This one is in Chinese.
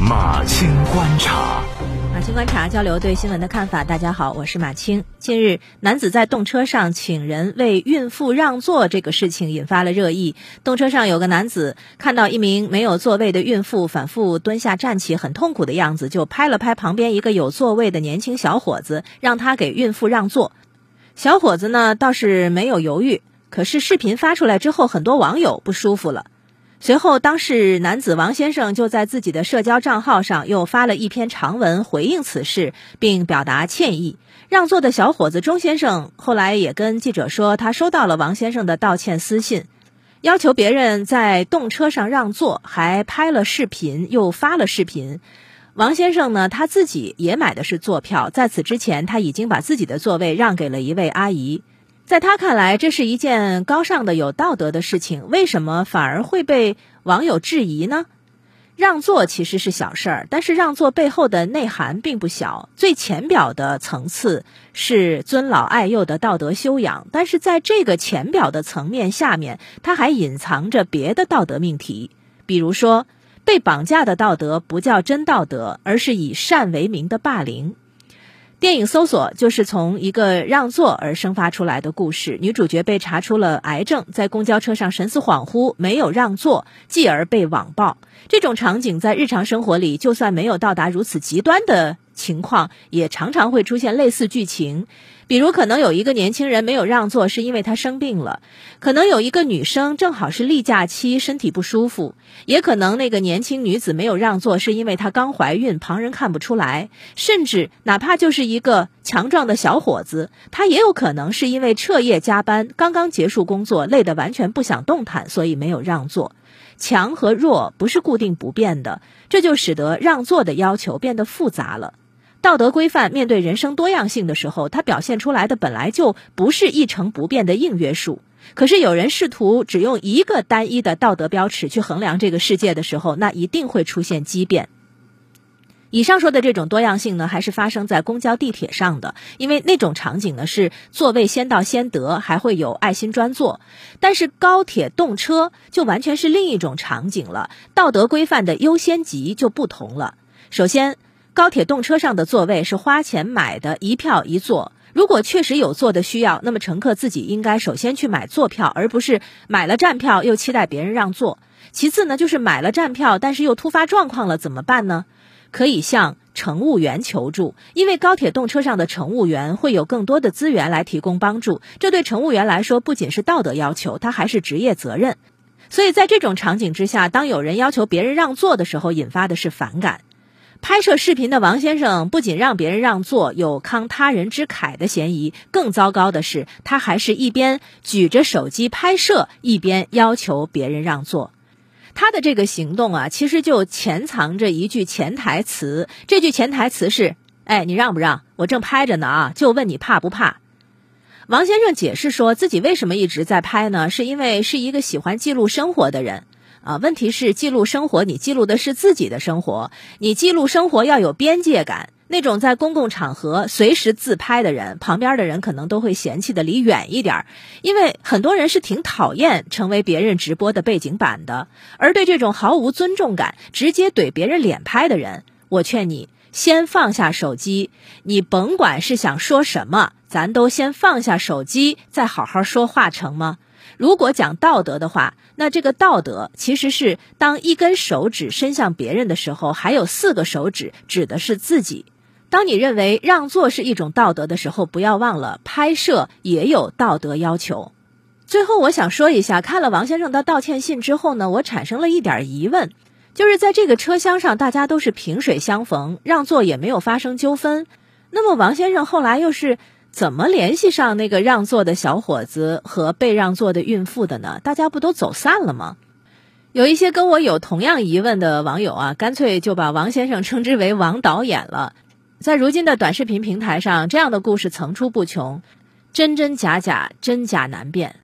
马青观察，马青观察交流对新闻的看法。大家好，我是马青。近日，男子在动车上请人为孕妇让座这个事情引发了热议。动车上有个男子看到一名没有座位的孕妇反复蹲下站起，很痛苦的样子，就拍了拍旁边一个有座位的年轻小伙子，让他给孕妇让座。小伙子呢倒是没有犹豫，可是视频发出来之后，很多网友不舒服了。随后，当事男子王先生就在自己的社交账号上又发了一篇长文回应此事，并表达歉意。让座的小伙子钟先生后来也跟记者说，他收到了王先生的道歉私信，要求别人在动车上让座，还拍了视频又发了视频。王先生呢，他自己也买的是座票，在此之前他已经把自己的座位让给了一位阿姨。在他看来，这是一件高尚的、有道德的事情，为什么反而会被网友质疑呢？让座其实是小事儿，但是让座背后的内涵并不小。最浅表的层次是尊老爱幼的道德修养，但是在这个浅表的层面下面，它还隐藏着别的道德命题。比如说，被绑架的道德不叫真道德，而是以善为名的霸凌。电影《搜索》就是从一个让座而生发出来的故事。女主角被查出了癌症，在公交车上神思恍惚，没有让座，继而被网暴。这种场景在日常生活里，就算没有到达如此极端的。情况也常常会出现类似剧情，比如可能有一个年轻人没有让座，是因为他生病了；可能有一个女生正好是例假期，身体不舒服；也可能那个年轻女子没有让座，是因为她刚怀孕，旁人看不出来；甚至哪怕就是一个强壮的小伙子，他也有可能是因为彻夜加班，刚刚结束工作，累得完全不想动弹，所以没有让座。强和弱不是固定不变的，这就使得让座的要求变得复杂了。道德规范面对人生多样性的时候，它表现出来的本来就不是一成不变的硬约束。可是有人试图只用一个单一的道德标尺去衡量这个世界的时候，那一定会出现畸变。以上说的这种多样性呢，还是发生在公交、地铁上的，因为那种场景呢是座位先到先得，还会有爱心专座。但是高铁、动车就完全是另一种场景了，道德规范的优先级就不同了。首先。高铁动车上的座位是花钱买的，一票一座。如果确实有座的需要，那么乘客自己应该首先去买座票，而不是买了站票又期待别人让座。其次呢，就是买了站票，但是又突发状况了，怎么办呢？可以向乘务员求助，因为高铁动车上的乘务员会有更多的资源来提供帮助。这对乘务员来说不仅是道德要求，它还是职业责任。所以在这种场景之下，当有人要求别人让座的时候，引发的是反感。拍摄视频的王先生不仅让别人让座，有慷他人之慨的嫌疑，更糟糕的是，他还是一边举着手机拍摄，一边要求别人让座。他的这个行动啊，其实就潜藏着一句潜台词。这句潜台词是：“哎，你让不让？我正拍着呢啊，就问你怕不怕？”王先生解释说自己为什么一直在拍呢？是因为是一个喜欢记录生活的人。啊，问题是记录生活，你记录的是自己的生活，你记录生活要有边界感。那种在公共场合随时自拍的人，旁边的人可能都会嫌弃的离远一点，因为很多人是挺讨厌成为别人直播的背景板的。而对这种毫无尊重感、直接怼别人脸拍的人，我劝你先放下手机，你甭管是想说什么，咱都先放下手机，再好好说话，成吗？如果讲道德的话，那这个道德其实是当一根手指伸向别人的时候，还有四个手指指的是自己。当你认为让座是一种道德的时候，不要忘了拍摄也有道德要求。最后，我想说一下，看了王先生的道歉信之后呢，我产生了一点疑问，就是在这个车厢上，大家都是萍水相逢，让座也没有发生纠纷，那么王先生后来又是？怎么联系上那个让座的小伙子和被让座的孕妇的呢？大家不都走散了吗？有一些跟我有同样疑问的网友啊，干脆就把王先生称之为王导演了。在如今的短视频平台上，这样的故事层出不穷，真真假假，真假难辨。